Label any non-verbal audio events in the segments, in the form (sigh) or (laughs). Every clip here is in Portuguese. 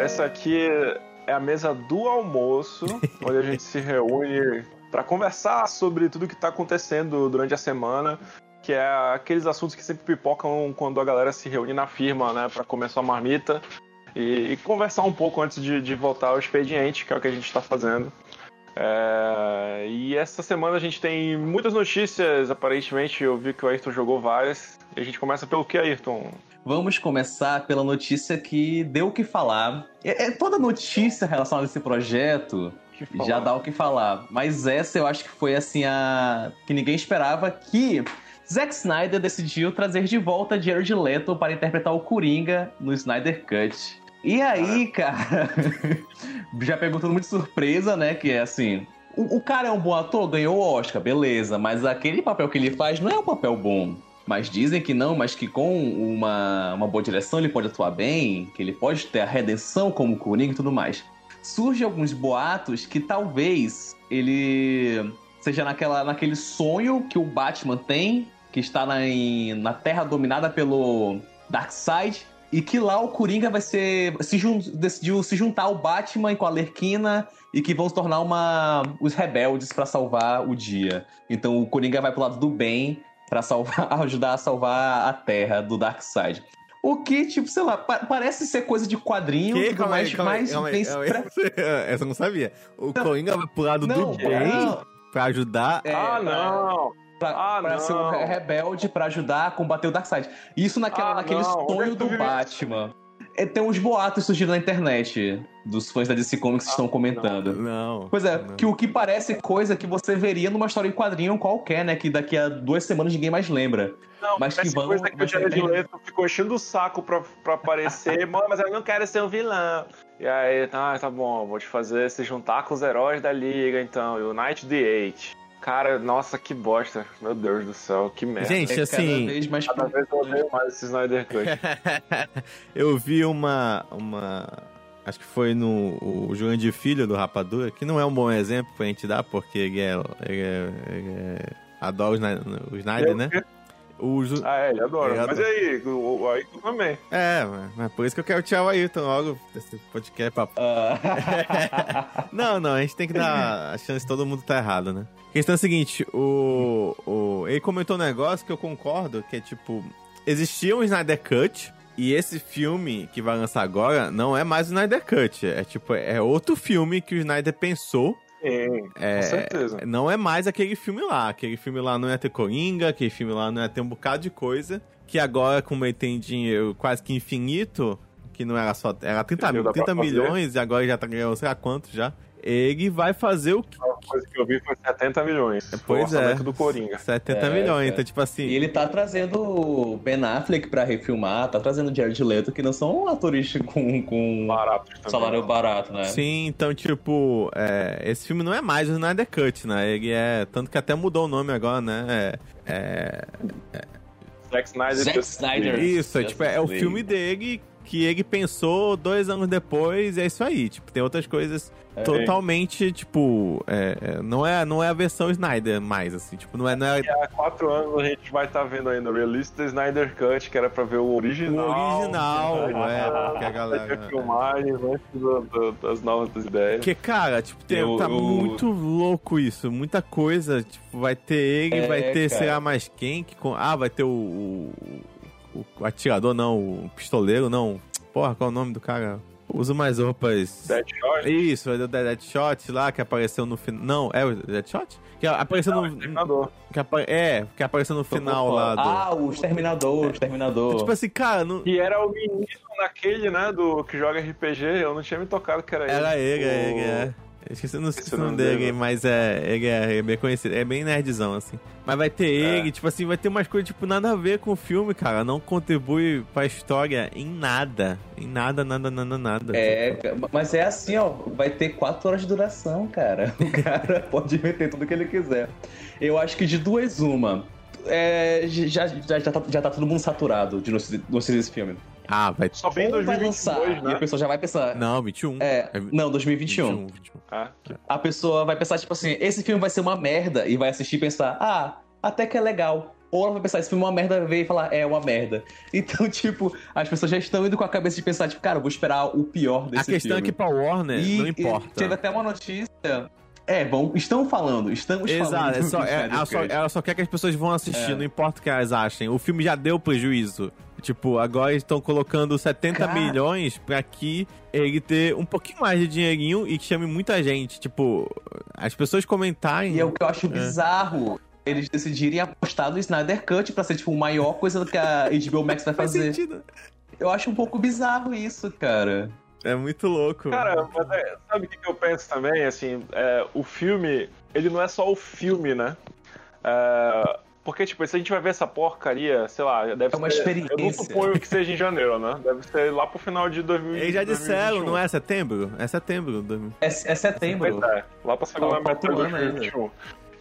Essa aqui é a mesa do almoço, (laughs) onde a gente se reúne para conversar sobre tudo que tá acontecendo durante a semana, que é aqueles assuntos que sempre pipocam quando a galera se reúne na firma, né, para comer sua marmita e, e, conversar um pouco antes de, de voltar ao expediente, que é o que a gente está fazendo. É, e essa semana a gente tem muitas notícias, aparentemente eu vi que o Ayrton jogou várias. E a gente começa pelo que, Ayrton? Vamos começar pela notícia que deu o que falar. É, é toda notícia relacionada a esse projeto já dá o que falar. Mas essa eu acho que foi assim a. que ninguém esperava que. Zack Snyder decidiu trazer de volta Jared Leto para interpretar o Coringa no Snyder Cut. E aí, cara, (laughs) já pegou todo mundo de surpresa, né? Que é assim, o, o, cara é um bom ator, ganhou o Oscar, beleza, mas aquele papel que ele faz não é um papel bom. Mas dizem que não, mas que com uma, uma boa direção ele pode atuar bem, que ele pode ter a redenção como Coringa e tudo mais. Surgem alguns boatos que talvez ele seja naquela, naquele sonho que o Batman tem, que está na, em, na Terra dominada pelo Darkseid, e que lá o Coringa vai ser. Se jun, decidiu se juntar ao Batman com a Lerquina e que vão se tornar uma, os rebeldes para salvar o dia. Então o Coringa vai pro lado do bem para salvar, (laughs) ajudar a salvar a Terra do Darkseid. O que, tipo, sei lá, pa parece ser coisa de quadrinho, que? Calma mas, aí, calma mas calma tem calma (laughs) Essa eu não sabia. O Coringa vai pro lado não, do bem pra ajudar. É, ah, não! Pra, ah, pra ser um rebelde para ajudar a combater o Darkseid. Isso naquela, ah, naquele não. sonho é do Batman. É, tem uns boatos surgindo na internet dos fãs da DC Comics que ah, estão comentando. Não. Pois é, não. que o que parece coisa que você veria numa história em quadrinho qualquer, né? Que daqui a duas semanas ninguém mais lembra. Não, mas que vão. Coisa que o Jared Leto ficou enchendo o saco pra, pra aparecer. (laughs) mas eu não quero ser um vilão. E aí, tá, tá bom, vou te fazer se juntar com os heróis da Liga, então. E o Night the Eight. Cara, nossa, que bosta. Meu Deus do céu, que merda. Gente, é assim. Cada vez, mais cada vez eu odeio mais esse Snyder Cut. (laughs) eu vi uma. uma. Acho que foi no o Jurandir Filho do Rapadura, que não é um bom exemplo pra gente dar, porque ele é. Ele é, ele é adora o Snyder, né? O Ju... Ah, é, ele adora. Ele mas adora. e aí, o, o Ayrton também. É, mas por isso que eu quero tirar o Ayrton logo desse podcast. Papo. Uh. (laughs) não, não, a gente tem que dar a chance de todo mundo tá errado, né? A questão é a seguinte, o, o, ele comentou um negócio que eu concordo, que é tipo, existia um Snyder Cut, e esse filme que vai lançar agora não é mais o Snyder Cut. É tipo, é outro filme que o Snyder pensou. Sim, é, com certeza. Não é mais aquele filme lá. Aquele filme lá não ia ter Coringa, aquele filme lá não ia ter um bocado de coisa. Que agora, como ele tem dinheiro quase que infinito, que não era só. Era 30, 30 milhões e agora já tá ganhando sei lá quanto já ele vai fazer o que. A coisa que eu vi foi 70 milhões. Pois é. do Coringa. 70 é, milhões, é. então, tipo assim. E ele tá trazendo o Ben Affleck pra refilmar, tá trazendo o Jared Leto, que não são atores com, com barato salário barato, né? Sim, então, tipo, é, esse filme não é mais o Snyder Cut, né? Ele é. Tanto que até mudou o nome agora, né? É. é, é Zack Snyder. Zack Snyder. Isso, é, tipo, é o filme dele que ele pensou dois anos depois, é isso aí. Tipo, tem outras coisas é, totalmente, tipo, é, é, não, é, não é a versão Snyder mais, assim, tipo, não é... Não é... há quatro anos a gente vai estar tá vendo ainda o release do Snyder Cut, que era pra ver o original. O original, (laughs) é, que a galera... filmagens antes das novas ideias. Porque, cara, tipo, tem, eu, tá eu... muito louco isso, muita coisa, tipo, vai ter ele, é, vai ter, cara. sei lá, mais quem, que... Ah, vai ter o, o o atirador não, o pistoleiro não. Porra, qual é o nome do cara? Usa mais roupas. Deadshot? Isso, é o Deadshot lá que apareceu no final. Não, é o Deadshot? Que apareceu não, no. Que apa... É, que apareceu no final lá. Do... Ah, o Exterminador, o Exterminador. tipo assim, cara. Não... Que era o menino naquele, né? Do que joga RPG. Eu não tinha me tocado que era, era ele. Era ele, o... é, é. Esqueci o nome dele, mas é, ele é, é, bem conhecido. É bem nerdzão, assim. Mas vai ter é. ele, tipo assim, vai ter umas coisas, tipo, nada a ver com o filme, cara. Não contribui pra história em nada. Em nada, nada, nada, nada. É, tipo. mas é assim, ó. Vai ter quatro horas de duração, cara. O (laughs) cara pode meter tudo que ele quiser. Eu acho que de duas, uma. É, já, já, já, tá, já tá todo mundo saturado de não assistir esse filme. Ah, vai. Só vem em 2022, vai lançar, né? E a pessoa já vai pensar. Não, 21. É, é não, 2021. 21, 21. Ah, A pessoa vai pensar, tipo assim, esse filme vai ser uma merda e vai assistir e pensar, ah, até que é legal. ou ela vai pensar, esse filme é uma merda, ver e falar, é uma merda. (laughs) Então, tipo, as pessoas já estão indo com a cabeça de pensar, tipo, cara, eu vou esperar o pior desse filme. A questão filme. é que pra Warner e, não importa. teve até uma notícia é, bom, estão falando, estamos Exato, falando. Exato, é só, (laughs) é, ela, só, ela só quer que as pessoas vão assistir, é. não importa o que elas achem. O filme já deu prejuízo. Tipo, agora estão colocando 70 Cara... milhões pra que ele ter um pouquinho mais de dinheirinho e que chame muita gente. Tipo, as pessoas comentarem. E é o que eu acho é. bizarro. Eles decidirem apostar no Snyder Cut pra ser, tipo, a maior coisa que a (laughs) HBO Max vai fazer. Eu acho um pouco bizarro isso, cara. É muito louco. Cara, mas é, sabe o que eu penso também? Assim, é, o filme, ele não é só o filme, né? É, porque, tipo, se a gente vai ver essa porcaria, sei lá, deve é uma ser, experiência. Eu não suponho que seja em janeiro, né? Deve ser lá pro final de 2020. Eles já disseram, não é setembro? É setembro. É, é setembro. É, lá pra segunda tá, metade de 2021.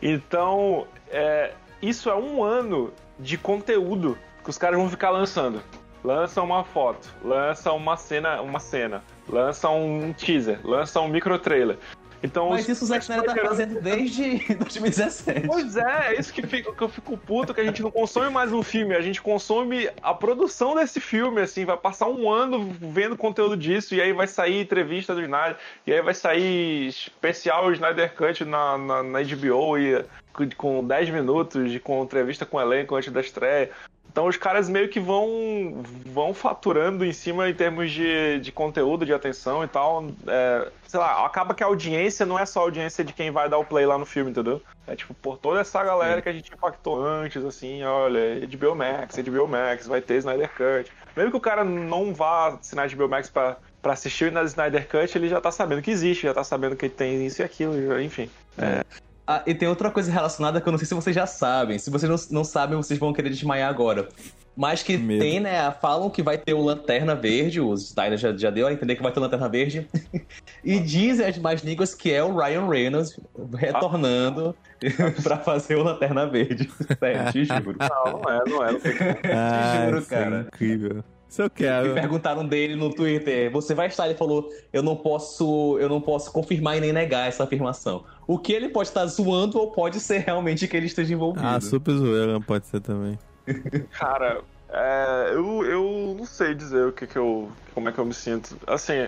Então, é, isso é um ano de conteúdo que os caras vão ficar lançando lança uma foto, lança uma cena, uma cena, lança um teaser, lança um micro trailer. Então, Mas isso o Zack Snyder tá fazendo desde (laughs) 2017. Pois é, é isso que, fico, que eu fico puto, que a gente não consome mais um filme, a gente consome a produção desse filme, assim, vai passar um ano vendo conteúdo disso, e aí vai sair entrevista do Snyder, e aí vai sair especial Snyder Cut na, na, na HBO, e com 10 minutos de com entrevista com o elenco antes da estreia. Então os caras meio que vão vão faturando em cima em termos de, de conteúdo, de atenção e tal. É, sei lá, acaba que a audiência não é só a audiência de quem vai dar o play lá no filme, entendeu? É tipo, por toda essa galera Sim. que a gente impactou antes, assim, olha, HBO Max, HBO Max, vai ter Snyder Cut. Mesmo que o cara não vá assinar HBO Max pra, pra assistir o Snyder Cut, ele já tá sabendo que existe, já tá sabendo que tem isso e aquilo, enfim. É. Ah, e tem outra coisa relacionada que eu não sei se vocês já sabem. Se vocês não, não sabem, vocês vão querer desmaiar agora. Mas que Medo. tem, né? Falam que vai ter o Lanterna Verde, o Snyder já, já deu a entender que vai ter o Lanterna Verde. (laughs) e dizem as mais línguas que é o Ryan Reynolds retornando ah. (laughs) pra fazer o Lanterna Verde. (laughs) Sério, te juro. Não, não é, não é. Não tem... te juro, cara. É incrível. Isso eu quero. Me perguntaram dele no Twitter, você vai estar? Ele falou, eu não posso, eu não posso confirmar e nem negar essa afirmação. O que ele pode estar zoando ou pode ser realmente que ele esteja envolvido. Ah, super zoeira pode ser também. (laughs) Cara, é, eu, eu não sei dizer o que que eu, como é que eu me sinto. Assim,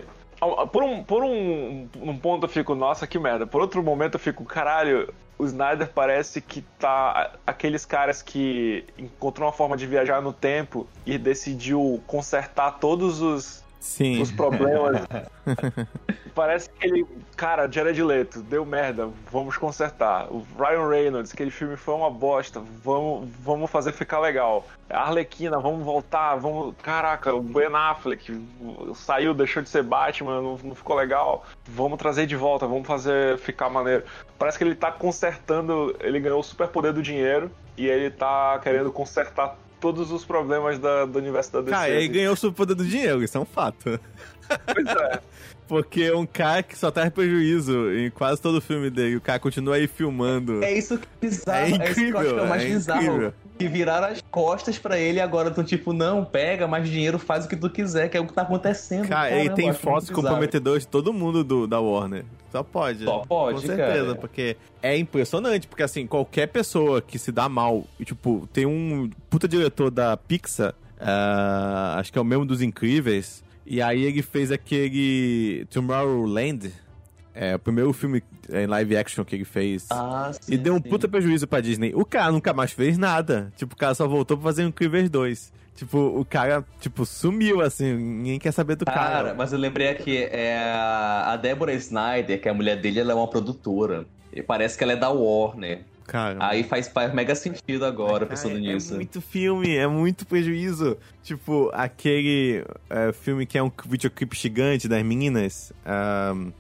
por um, por um, um ponto eu fico, nossa, que merda. Por outro momento eu fico, caralho, o Snyder parece que tá aqueles caras que encontrou uma forma de viajar no tempo e decidiu consertar todos os Sim. os problemas. (laughs) Parece que ele, cara, Jared Leto, deu merda, vamos consertar. O Ryan Reynolds, aquele filme foi uma bosta, vamos, vamos fazer ficar legal. A Arlequina, vamos voltar, vamos. Caraca, o Ben Affleck saiu, deixou de ser Batman, não, não ficou legal. Vamos trazer de volta, vamos fazer ficar maneiro. Parece que ele tá consertando, ele ganhou o superpoder do dinheiro e ele tá querendo consertar todos os problemas da, do universo da DC. Cara, ele ganhou o superpoder do dinheiro, isso é um fato. Pois é. (laughs) Porque um cara que só traz prejuízo em quase todo o filme dele, o cara continua aí filmando. É isso que é bizarro. É incrível. É isso que eu acho que é o mais é bizarro. Que viraram as costas para ele e agora estão tipo, não, pega mais dinheiro, faz o que tu quiser, que é o que tá acontecendo. Cara, Caramba, ele tem fotos comprometedoras de todo mundo do, da Warner. Só pode. Só pode, Com certeza, cara. porque é impressionante, porque assim, qualquer pessoa que se dá mal, e, tipo, tem um puta diretor da Pixar, uh, acho que é o mesmo dos Incríveis, e aí ele fez aquele Tomorrowland, é, o primeiro filme em live action que ele fez. Ah, sim, e deu um sim. puta prejuízo pra Disney. O cara nunca mais fez nada. Tipo, o cara só voltou pra fazer Incríveis 2. Tipo, o cara, tipo, sumiu, assim, ninguém quer saber do cara. Cara, mas eu lembrei aqui, é a Deborah Snyder, que é a mulher dele, ela é uma produtora. E parece que ela é da Warner. Cara. Aí faz, faz mega sentido agora, Cara, pensando é nisso. É muito filme, é muito prejuízo. Tipo, aquele é, filme que é um videoclipe gigante das meninas. Um,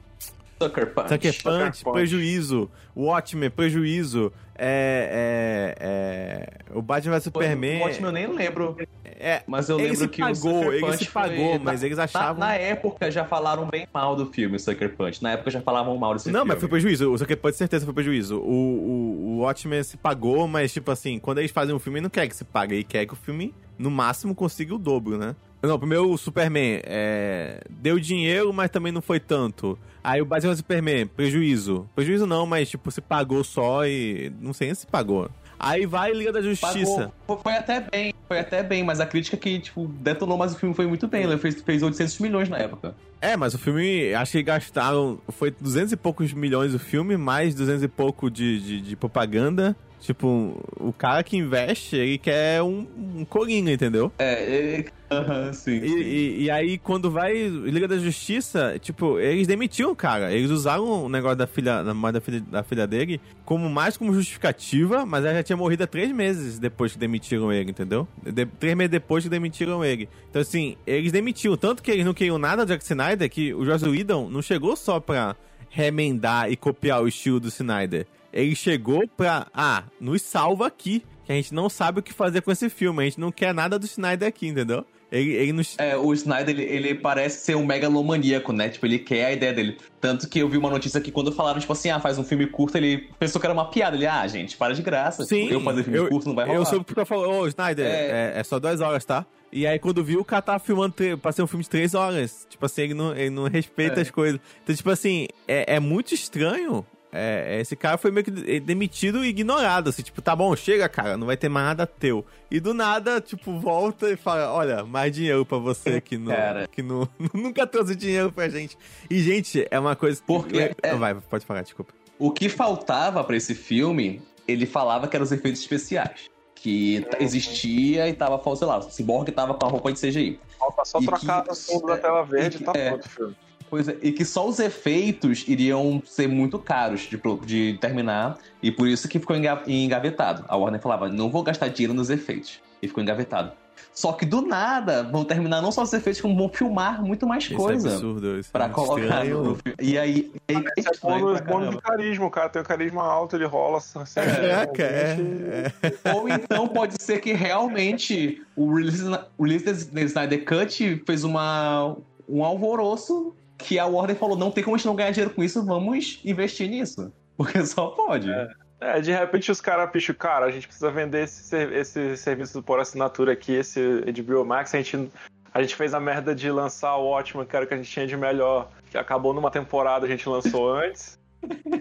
Sucker Punch. Sucker Punch, Punch. prejuízo. Watchmen, prejuízo. É, é, é, o Batman vs Superman. O Watchmen eu nem lembro. É, Mas eu lembro que pagou, o Sucker ele Punch se pagou, foi- mas eles Na, achavam. na época já falaram bem mal do filme, Sucker Punch. Na época já falavam mal desse Não, filme. mas foi prejuízo. O Sucker Punch certeza foi prejuízo. O, o, o Watchmen se pagou, mas, tipo assim, quando eles fazem um filme, ele não quer que se pague. Ele quer que o filme, no máximo, consiga o dobro, né? Não, primeiro o Superman é, deu dinheiro, mas também não foi tanto. Aí o Batman Superman, prejuízo. Prejuízo não, mas tipo, se pagou só e. Não sei nem se pagou. Aí vai Liga da Justiça. Pagou, foi até bem, foi até bem, mas a crítica que, tipo, detonou, mas o filme foi muito bem. Ele fez, fez 800 milhões na época. É, mas o filme, acho que gastaram, foi 200 e poucos milhões o filme, mais 200 e pouco de, de, de propaganda. Tipo, o cara que investe, ele quer um, um coringa, entendeu? É, ele... (laughs) Uhum, sim, e, e, e, aí, quando vai Liga da Justiça, tipo, eles demitiram o cara. Eles usaram o negócio da filha, da, da, filha, da filha dele como mais como justificativa, mas ela já tinha morrido há três meses depois que demitiram ele, entendeu? De, três meses depois que demitiram ele. Então, assim, eles demitiram. Tanto que eles não queriam nada do Jack Snyder que o Joss Whedon não chegou só pra remendar e copiar o estilo do Snyder ele chegou pra. Ah, nos salva aqui. Que a gente não sabe o que fazer com esse filme. A gente não quer nada do Snyder aqui, entendeu? Ele, ele nos... É, o Snyder, ele, ele, parece ser um megalomaníaco, né? Tipo, ele quer a ideia dele. Tanto que eu vi uma notícia que quando falaram, tipo assim, ah, faz um filme curto, ele pensou que era uma piada. Ele, ah, gente, para de graça. Sim. Tipo, eu fazer filme eu, curto não vai rolar. Eu soube que tu falou, ô, Snyder, é... É, é... só duas horas, tá? E aí, quando viu, o cara tava filmando pra ser um filme de três horas. Tipo assim, ele não, ele não respeita é. as coisas. Então, tipo assim, é, é muito estranho é, esse cara foi meio que demitido e ignorado, assim, tipo, tá bom, chega, cara, não vai ter mais nada teu. E do nada, tipo, volta e fala, olha, mais dinheiro pra você que, não, que (laughs) não, nunca trouxe dinheiro pra gente. E, gente, é uma coisa... Porque... É, é... Vai, pode falar, desculpa. O que faltava para esse filme, ele falava que eram os efeitos especiais. Que existia e tava, sei lá, o Cyborg tava com a roupa de CGI. Falta só e trocar que... o fundo da tela verde e tá é, pronto o filme. Pois é, e que só os efeitos iriam ser muito caros de, de terminar, e por isso que ficou engavetado. A Warner falava, não vou gastar dinheiro nos efeitos. E ficou engavetado. Só que do nada vão terminar não só os efeitos, como vão filmar muito mais isso é coisa. É absurdo, isso pra é colocar no, filme. E aí. E aí é bônus, bônus de carisma, o cara tem um carisma alto, ele rola. Assim, (laughs) é, é, é, Ou então pode ser que realmente o release, o release da Snyder Cut fez uma, um alvoroço que a Warner falou: não tem como a gente não ganhar dinheiro com isso, vamos investir nisso. (laughs) Porque só pode. É, é de repente os caras picham, cara, a gente precisa vender esse, esse serviço por assinatura aqui, esse HBO Max, a gente, a gente fez a merda de lançar o Watchmen, que era o que a gente tinha de melhor, que acabou numa temporada, a gente lançou (laughs) antes.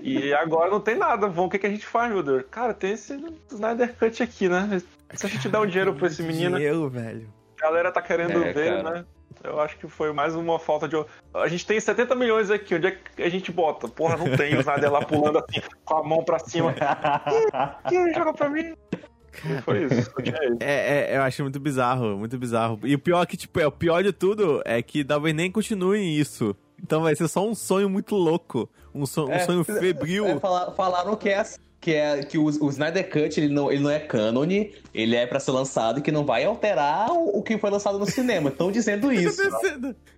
E agora não tem nada. Vamos, o que, que a gente faz, meu Deus? Cara, tem esse Snyder Cut aqui, né? Se a gente der um dinheiro pra esse menino. Dinheiro, velho. A galera tá querendo é, ver, cara. né? Eu acho que foi mais uma falta de. A gente tem 70 milhões aqui, onde é que a gente bota? Porra, não tem o Nader lá (laughs) pulando assim, com a mão pra cima. (laughs) Quem joga pra mim? Foi isso. É, é, eu acho muito bizarro, muito bizarro. E o pior é que, tipo, é, o pior de tudo é que talvez nem continue isso. Então vai ser só um sonho muito louco. Um, so, é, um sonho febril. É, falaram que é assim que é que o, o Snyder Cut ele não, ele não é cânone, ele é para ser lançado e que não vai alterar o, o que foi lançado no cinema. Estão dizendo (laughs) isso.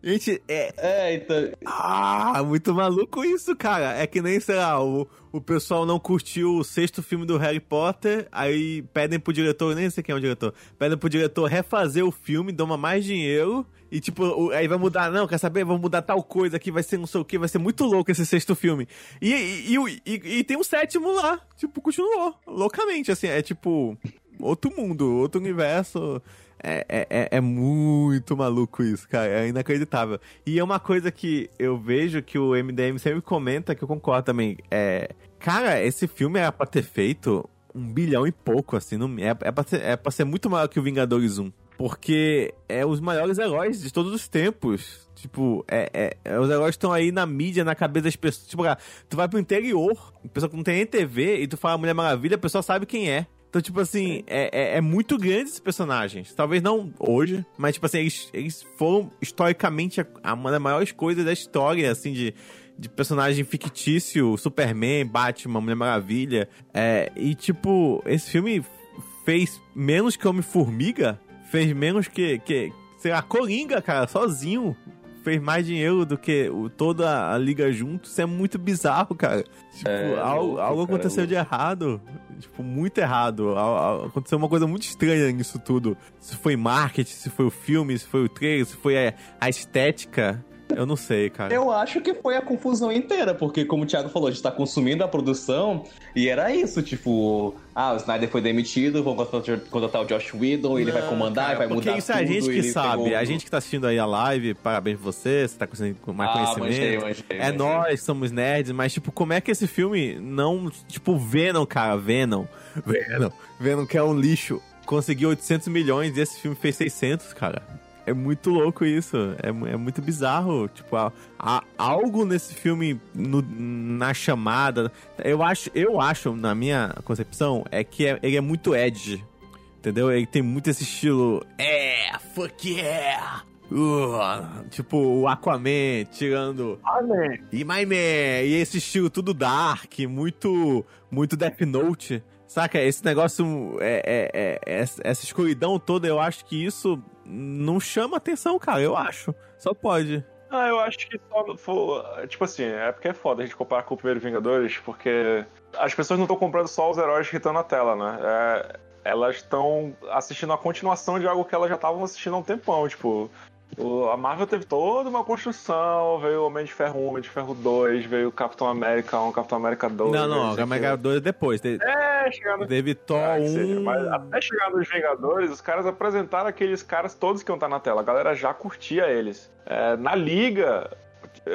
Gente, é. É, então. Ah, muito maluco isso, cara. É que nem, sei lá, o, o pessoal não curtiu o sexto filme do Harry Potter, aí pedem pro diretor, nem sei quem é o diretor, pedem pro diretor refazer o filme, doma mais dinheiro e tipo, aí vai mudar, não, quer saber? Vamos mudar tal coisa aqui, vai ser não sei o que, vai ser muito louco esse sexto filme. E, e, e, e, tem um sétimo lá, tipo, continuou, loucamente, assim, é tipo, outro mundo, outro universo. É, é, é, é muito maluco isso, cara. É inacreditável. E é uma coisa que eu vejo que o MDM sempre comenta, que eu concordo também. É, cara, esse filme era pra ter feito um bilhão e pouco, assim. Não, é, é, pra ser, é pra ser muito maior que o Vingadores 1. Porque é os maiores heróis de todos os tempos. Tipo, é, é, é os heróis estão aí na mídia, na cabeça das pessoas. Tipo, cara, tu vai pro interior, pessoa que não tem nem TV, e tu fala Mulher Maravilha, a pessoa sabe quem é. Então, tipo assim, é, é, é, muito grande esses personagens. Talvez não hoje, mas, tipo assim, eles, eles foram historicamente a, uma das maiores coisas da história, assim, de, de personagem fictício, Superman, Batman, Mulher Maravilha. É, e, tipo, esse filme fez menos que Homem-Formiga, fez menos que, que, sei lá, Coringa, cara, sozinho. Fez mais dinheiro do que o, toda a liga junto. Isso é muito bizarro, cara. Tipo, é, algo, louco, algo aconteceu de errado. Tipo, muito errado. Aconteceu uma coisa muito estranha nisso tudo. Se foi marketing, se foi o filme, se foi o trailer, se foi a, a estética. Eu não sei, cara. Eu acho que foi a confusão inteira, porque como o Thiago falou, a gente tá consumindo a produção e era isso, tipo, ah, o Snyder foi demitido, vou contratar o Josh Whedon, ele vai comandar, cara, vai mudar Porque isso é a gente que sabe, pegou... a gente que tá assistindo aí a live, parabéns pra você, você tá com mais ah, conhecimento. Manchei, manchei, é manchei. nós, somos nerds, mas tipo, como é que esse filme não, tipo, Venom, cara, Venom, Venom, Venom que é um lixo, conseguiu 800 milhões e esse filme fez 600, cara. É muito louco isso. É, é muito bizarro. Tipo, há, há algo nesse filme no, na chamada. Eu acho, eu acho, na minha concepção, é que é, ele é muito edge. Entendeu? Ele tem muito esse estilo. É, fuck yeah! Uh, tipo, o Aquaman tirando. E My Man. E esse estilo tudo dark, muito, muito Death Note. Saca? Esse negócio, é, é, é, essa escuridão toda, eu acho que isso não chama atenção, cara, eu acho. Só pode. Ah, eu acho que só. Tipo assim, é porque é foda a gente comparar com o primeiro Vingadores, porque as pessoas não estão comprando só os heróis que estão na tela, né? É, elas estão assistindo a continuação de algo que elas já estavam assistindo há um tempão. Tipo, o, a Marvel teve toda uma construção, veio o Homem de Ferro 1, Homem de Ferro 2, veio o Capitão América 1, Capitão América 2. Não, não, o Capitão América 2 é depois. Teve, é, chegando... Teve Thor é, 1. Seja, mas até chegar nos Vingadores, os caras apresentaram aqueles caras todos que iam estar na tela. A galera já curtia eles. É, na Liga,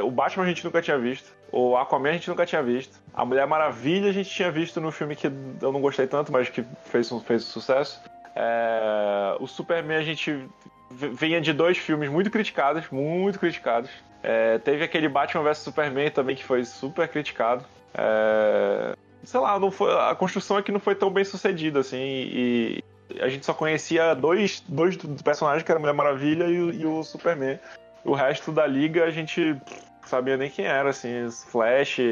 o Batman a gente nunca tinha visto. O Aquaman a gente nunca tinha visto. A Mulher Maravilha a gente tinha visto no filme que eu não gostei tanto, mas que fez, fez sucesso. É, o Superman a gente vinha de dois filmes muito criticados, muito criticados. É, teve aquele Batman vs Superman também que foi super criticado. É, sei lá, não foi, a construção aqui não foi tão bem sucedida assim e a gente só conhecia dois, dois personagens que era a Mulher Maravilha e, e o Superman. O resto da liga a gente sabia nem quem era, assim, Flash, é,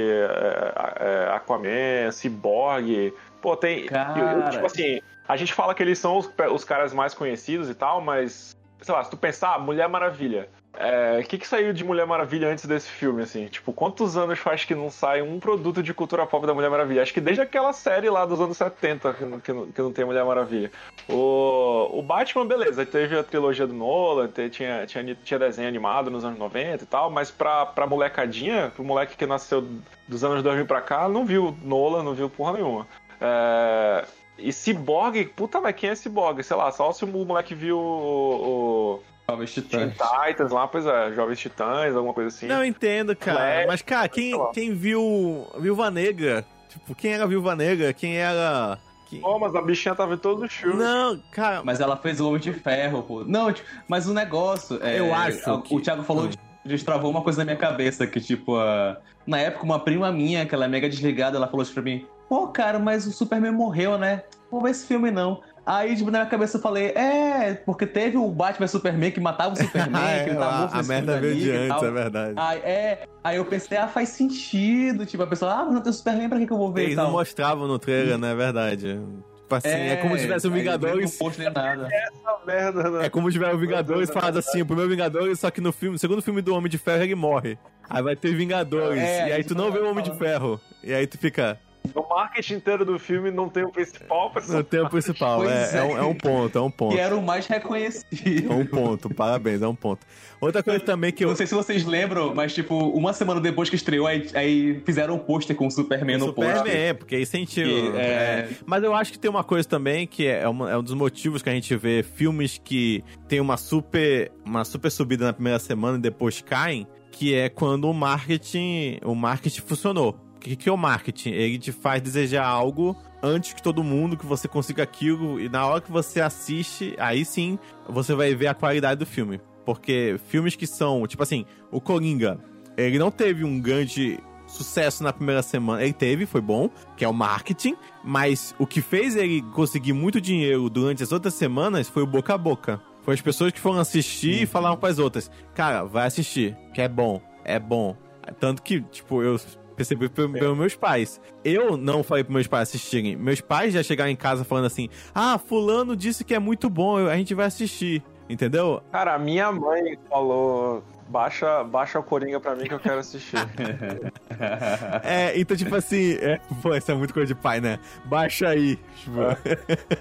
é, Aquaman, Cyborg. Pô, tem. Cara... Eu, eu, tipo assim, a gente fala que eles são os, os caras mais conhecidos e tal, mas sei lá, se tu pensar, Mulher Maravilha. O é, que, que saiu de Mulher Maravilha antes desse filme, assim? Tipo, quantos anos faz que não sai um produto de cultura pop da Mulher Maravilha? Acho que desde aquela série lá dos anos 70 que não, que não, que não tem Mulher Maravilha. O, o Batman, beleza, teve a trilogia do Nolan, tinha, tinha, tinha desenho animado nos anos 90 e tal, mas pra, pra molecadinha, pro moleque que nasceu dos anos 2000 pra cá, não viu Nolan, não viu porra nenhuma. É, e Cyborg, puta, mas quem é Cyborg? Sei lá, só se o moleque viu o. o... Jovens Titãs. Titans lá, pois é, Jovens Titãs, alguma coisa assim. Não, entendo, cara. Flash, mas, cara, quem, quem viu Viúva Negra? Tipo, quem era Viúva Negra? Quem era. Quem... Oh, mas a bichinha tava em todos os filmes. Não, cara. Mas ela fez o Homem de Ferro, pô. Não, tipo, mas o negócio. É, eu acho. O, que... o Thiago falou. Hum. Destravou uma coisa na minha cabeça, que tipo, uh, na época uma prima minha, que ela é mega desligada, ela falou isso pra mim, pô, cara, mas o Superman morreu, né? vou ver esse filme não. Aí, tipo, na minha cabeça eu falei, é, porque teve o Batman Superman que matava o Superman, é, (laughs) que ele tava morto A, a merda veio de antes, é verdade. Aí, é, aí eu pensei, ah, faz sentido. Tipo, a pessoa, ah, mas não tem Superman, pra que, que eu vou ver? Eles não mostravam no trailer, né? É verdade. Tipo assim, é, é como se tivesse o Vingadores. Não nem nada. Essa merda, né? É como se tivesse o Vingadores falado assim, o primeiro Vingadores, só que no filme, no segundo filme do Homem de Ferro, ele morre. Aí vai ter Vingadores. É, e aí tu não vê o Homem de Ferro. E aí tu fica. O marketing inteiro do filme não tem o principal personagem. Não tem o principal, é, é. um, é, um, ponto, é um ponto. Que era o mais reconhecido. É um ponto, parabéns, é um ponto. Outra coisa também que eu. Não sei se vocês lembram, mas tipo, uma semana depois que estreou, aí, aí fizeram um pôster com o Superman no pôster. Superman, porque aí sentiu. É... é... Mas eu acho que tem uma coisa também que é, uma, é um dos motivos que a gente vê filmes que tem uma super, uma super subida na primeira semana e depois caem, que é quando o marketing, o marketing funcionou que, que é o marketing? Ele te faz desejar algo antes que todo mundo, que você consiga aquilo, e na hora que você assiste, aí sim você vai ver a qualidade do filme. Porque filmes que são, tipo assim, o Coringa, ele não teve um grande sucesso na primeira semana. Ele teve, foi bom, que é o marketing, mas o que fez ele conseguir muito dinheiro durante as outras semanas foi o boca a boca. Foi as pessoas que foram assistir e falaram para as outras: Cara, vai assistir, que é bom, é bom. Tanto que, tipo, eu percebi pelos meus pais. Eu não falei pros meus pais assistirem. Meus pais já chegaram em casa falando assim: Ah, fulano disse que é muito bom, a gente vai assistir. Entendeu? Cara, a minha mãe falou. Baixa, baixa o Coringa pra mim que eu quero assistir. (laughs) é, então, tipo assim, é, pô, isso é muito coisa de pai, né? Baixa aí. Tipo, é.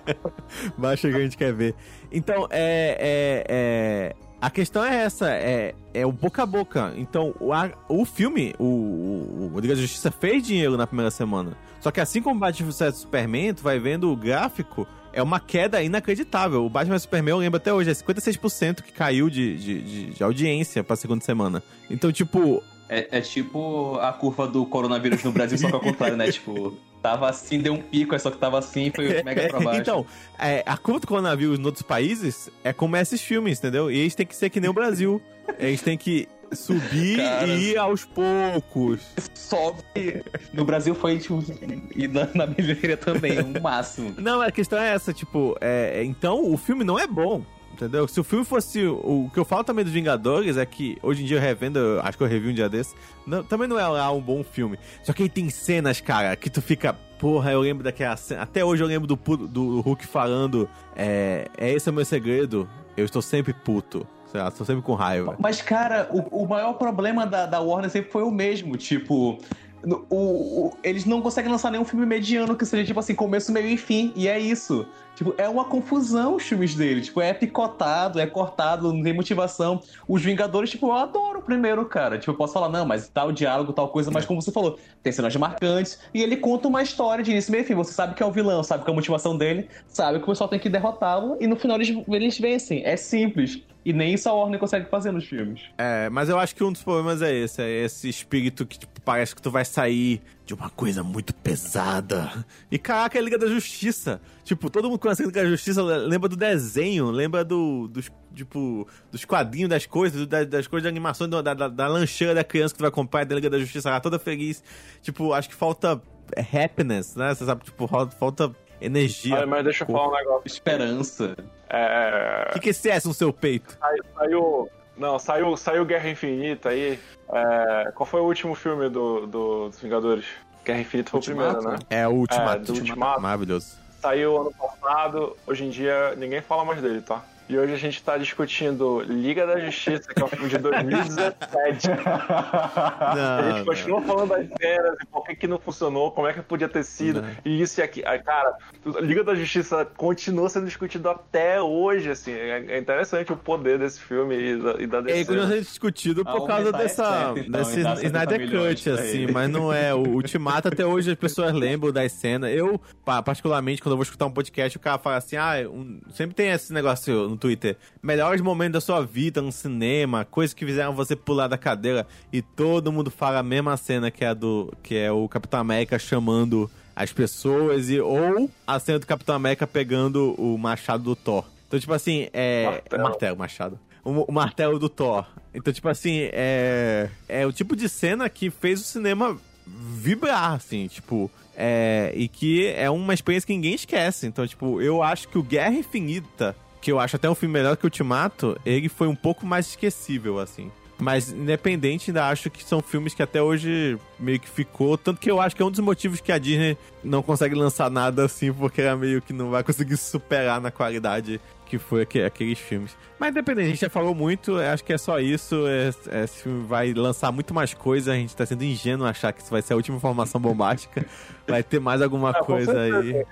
(laughs) baixa aí que a gente quer ver. Então, é, é, é a questão é essa, é, é o boca a boca. Então, o, a, o filme, o, o Liga da Justiça fez dinheiro na primeira semana. Só que assim como o Batman vs Superman, tu vai vendo o gráfico, é uma queda inacreditável. O Batman vs Superman, eu lembro até hoje, é 56% que caiu de, de, de, de audiência pra segunda semana. Então, tipo, é, é, tipo a curva do coronavírus no Brasil, só que ao contrário, né? (laughs) Tipo, tava assim, deu um pico, só que tava assim e foi (laughs) mega pra baixo. Então, é, a curva do coronavírus em outros países é como esses filmes, entendeu? E eles têm que ser que nem o Brasil. (laughs) eles têm que subir Cara, e ir aos poucos. Sobe. No Brasil foi, tipo, e na, na bilheteria também, o máximo. Não, a questão é essa, tipo, é, então o filme não é bom. Entendeu? Se o filme fosse. O, o que eu falo também dos Vingadores é que hoje em dia eu revendo, acho que eu revi um dia desse. Não, também não é lá um bom filme. Só que aí tem cenas, cara, que tu fica. Porra, eu lembro daquela cena. Até hoje eu lembro do, do Hulk falando. É, é esse é o meu segredo. Eu estou sempre puto. Sei estou sempre com raiva. Mas, cara, o, o maior problema da, da Warner sempre foi o mesmo. Tipo, o, o, eles não conseguem lançar nenhum filme mediano que seja, tipo assim, começo, meio e fim. E é isso. Tipo, é uma confusão os filmes dele. Tipo, é picotado, é cortado, não tem motivação. Os Vingadores, tipo, eu adoro o primeiro, cara. Tipo, eu posso falar, não, mas tal diálogo, tal coisa, mas como você falou, tem cenas marcantes. E ele conta uma história de início, meio e fim. Você sabe que é o vilão, sabe que é a motivação dele, sabe que o pessoal tem que derrotá-lo. E no final eles, eles vencem. É simples. E nem isso a Warner consegue fazer nos filmes. É, mas eu acho que um dos problemas é esse. É esse espírito que, tipo, parece que tu vai sair de uma coisa muito pesada. E caraca, é a Liga da Justiça. Tipo, todo mundo conhece a Liga da Justiça, lembra do desenho, lembra do, dos, tipo, dos quadrinhos das coisas, das, das coisas de animação, da, da, da, lancheira da criança que tu vai comprar da Liga da Justiça lá, toda feliz. Tipo, acho que falta happiness, né? Você sabe, tipo, falta energia. Olha, mas deixa eu falar um negócio. Esperança. É... O que, que é esse S no seu peito? Saiu... Não, saiu, saiu Guerra Infinita aí. É... Qual foi o último filme do, do, dos Vingadores? Guerra Infinita foi o primeiro, né? É, o Ultimato. É, do Ultimato. Maravilhoso. Saiu ano passado, hoje em dia ninguém fala mais dele, tá? E hoje a gente tá discutindo Liga da Justiça, que é um filme de 2017. Não, (laughs) a gente continua falando das cenas e por que, que não funcionou, como é que podia ter sido, não. e isso e aquilo. Aí, cara, Liga da Justiça continua sendo discutido até hoje, assim. É, é interessante o poder desse filme e da, e da DC. É, continua sendo discutido por causa dessa, então, desse Snyder Cut, assim, mas não é. O Ultimato até hoje as pessoas lembram das cenas. Eu, particularmente, quando eu vou escutar um podcast, o cara fala assim, ah, um... sempre tem esse negócio no Twitter. Melhores momentos da sua vida no cinema, coisas que fizeram você pular da cadeira. E todo mundo fala a mesma cena que é a do. que é o Capitão América chamando as pessoas e ou a cena do Capitão América pegando o machado do Thor. Então, tipo assim, é. Martelo, martelo machado. O, o, martelo do Thor. Então, tipo assim, é. É o tipo de cena que fez o cinema vibrar, assim, tipo. É, e que é uma experiência que ninguém esquece. Então, tipo, eu acho que o Guerra Infinita que eu acho até um filme melhor que o Ultimato, ele foi um pouco mais esquecível, assim. Mas, independente, ainda acho que são filmes que até hoje meio que ficou. Tanto que eu acho que é um dos motivos que a Disney não consegue lançar nada assim, porque ela meio que não vai conseguir superar na qualidade que foi aqueles filmes. Mas independente, a gente já falou muito, acho que é só isso. É, é, esse filme vai lançar muito mais coisa. A gente tá sendo ingênuo achar que isso vai ser a última informação bombástica. vai ter mais alguma é, coisa aí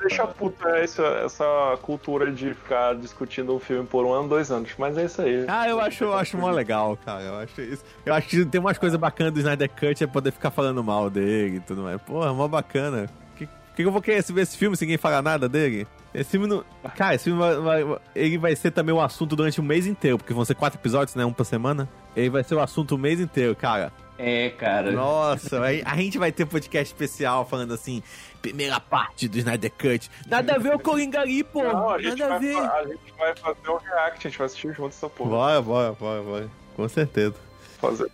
deixa puta essa, essa cultura de ficar discutindo um filme por um ano, dois anos. Mas é isso aí. Ah, eu acho, eu acho mó legal, cara. Eu acho isso. Eu acho que tem umas coisas bacanas do Snyder Cut é poder ficar falando mal dele e tudo mais. Porra, mó bacana. Que, que eu vou querer ver esse filme se ninguém falar nada dele? Esse filme não. Cara, esse filme vai, vai, ele vai ser também um assunto durante o mês inteiro, porque vão ser quatro episódios, né? Um por semana. Ele vai ser o assunto o mês inteiro, cara. É, cara. Nossa, a gente vai ter podcast especial falando assim, primeira parte do Snyder Cut. Nada a ver o Coringa ali, pô. Não, a Nada a ver. A gente vai fazer um react, a gente vai assistir junto essa porra. Bora, bora, bora, bora. Com certeza. Fazer.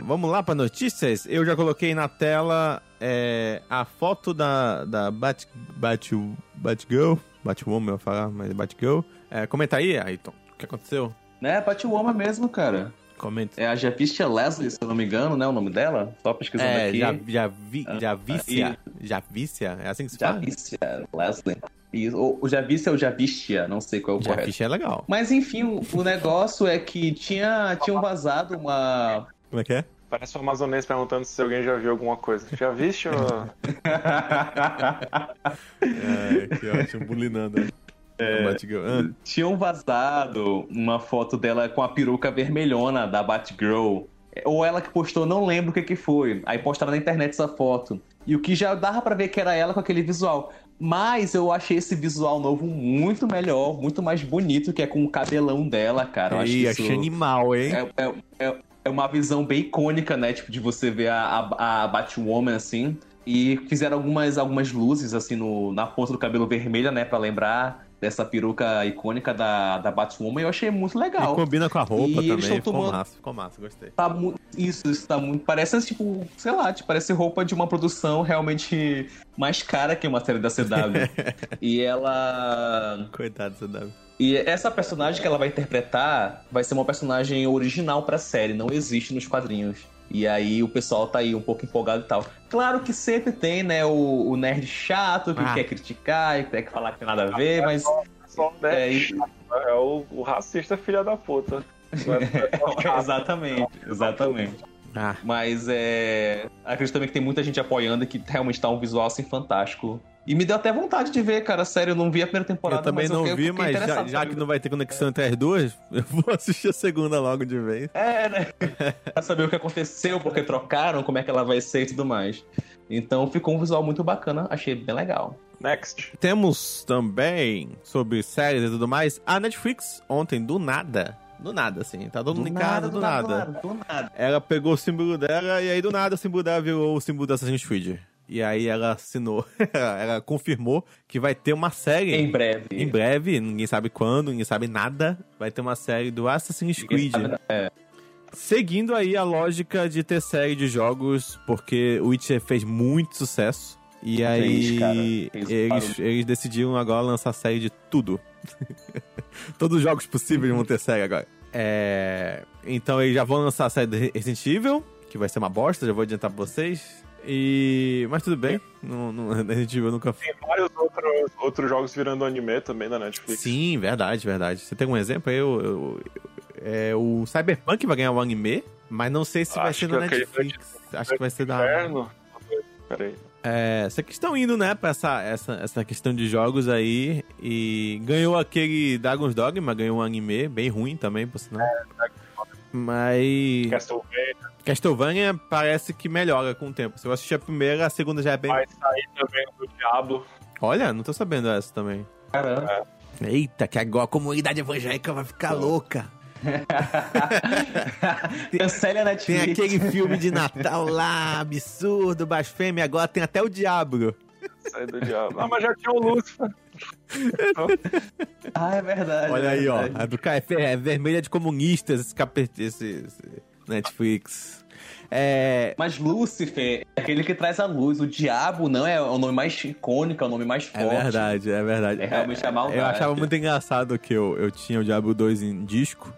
Vamos lá para notícias? Eu já coloquei na tela é, a foto da, da Bat, Bat, Batgirl. Batwoman, eu vou falar, mas Batgirl. É, comenta aí, Ayrton. O que aconteceu? É, Batwoman mesmo, cara. Comenta. É a Japistia Leslie, se eu não me engano, né? O nome dela? Só pesquisando é, aqui. Já, já, vi, ah, Javícia. E... Javícia? É assim que se fala? Javícia Leslie. E, o, o Javícia ou Javistia, não sei qual é o correto. Javistia é legal. Mas enfim, o, o negócio é que tinha, tinha vazado uma... Como é que é? Parece um amazonense perguntando se alguém já viu alguma coisa. Já viste ou... é, que ótimo, bulinando. É, ah. Tinham vazado uma foto dela com a peruca vermelhona da Batgirl. Ou ela que postou, não lembro o que, que foi. Aí postaram na internet essa foto. E o que já dava para ver que era ela com aquele visual. Mas eu achei esse visual novo muito melhor, muito mais bonito, que é com o cabelão dela, cara. Eu acho Ih, achei animal, hein? É, é, é, é, uma visão bem icônica, né? Tipo, de você ver a, a, a Batwoman assim. E fizeram algumas, algumas luzes, assim, no, na ponta do cabelo vermelha, né? Pra lembrar dessa peruca icônica da, da Batwoman, eu achei muito legal. E combina com a roupa e também, ficou tomando... massa, ficou massa, gostei. Tá mu... Isso, isso tá muito... Parece, tipo, sei lá, tipo, parece roupa de uma produção realmente mais cara que uma série da CW. (laughs) e ela... Coitado da CW. E essa personagem que ela vai interpretar vai ser uma personagem original pra série, não existe nos quadrinhos. E aí o pessoal tá aí um pouco empolgado e tal. Claro que sempre tem, né, o, o nerd chato que ah. quer criticar e quer falar que tem nada a ver, mas. Só, é, e... é o, o racista filha da puta. (laughs) exatamente, exatamente. Ah. Mas é. Acredito também que tem muita gente apoiando e que realmente tá um visual assim fantástico e me deu até vontade de ver, cara. Sério, eu não vi a primeira temporada. Eu também não eu, vi, mas já, já que não vai ter conexão entre as duas, (laughs) eu vou assistir a segunda logo de vez. É, né? (laughs) pra saber o que aconteceu, porque trocaram, como é que ela vai ser e tudo mais. Então ficou um visual muito bacana, achei bem legal. Next. Temos também, sobre séries e tudo mais, a Netflix, ontem, do nada, do nada, assim. Tá todo mundo em casa, do, do nada. nada. Do nada. Ela pegou o símbolo dela e aí do nada o símbolo dela virou o símbolo da Assassin's Creed. E aí ela assinou, (laughs) ela confirmou que vai ter uma série. Em breve. Em breve, ninguém sabe quando, ninguém sabe nada. Vai ter uma série do Assassin's Creed. É. Seguindo aí a lógica de ter série de jogos, porque o Witcher fez muito sucesso. E aí Fez, eles, eles decidiram agora lançar série de tudo. (laughs) Todos os jogos possíveis vão ter série agora. É... Então eles já vão lançar a série do Resident Evil, que vai ser uma bosta, já vou adiantar pra vocês. E... Mas tudo bem, não, não, (laughs) Resident Evil nunca... Tem vários outros, outros jogos virando anime também na Netflix. Sim, verdade, verdade. Você tem um exemplo aí? Eu, eu, é, o Cyberpunk vai ganhar um anime, mas não sei se Acho vai ser na Netflix. Acho que vai ser da... Inverno? Peraí. É, vocês que estão indo, né, pra essa, essa, essa questão de jogos aí. E ganhou aquele Dragon's Dogma, ganhou um anime bem ruim também, por sinal. É, mas. Castlevania. Castlevania parece que melhora com o tempo. Se eu assistir a primeira, a segunda já é bem. Vai sair também do Diablo. Olha, não tô sabendo essa também. Caramba. É. Eita, que agora a comunidade evangélica vai ficar louca. (laughs) Cancela a Netflix. Tem aquele filme de (laughs) Natal lá, absurdo, blasfêmia, agora tem até o Diabo. Sai do Diabo. Ah, mas já tinha o Lúcifer. (laughs) ah, é verdade. Olha é aí, verdade. ó. A do café é vermelha de comunistas, esse, capete, esse, esse Netflix. É... Mas Lúcifer é aquele que traz a luz. O diabo não é o nome mais icônico, é o nome mais é forte. É verdade, é verdade. É realmente é, a maldade. Eu achava muito engraçado que eu, eu tinha o Diabo 2 em disco.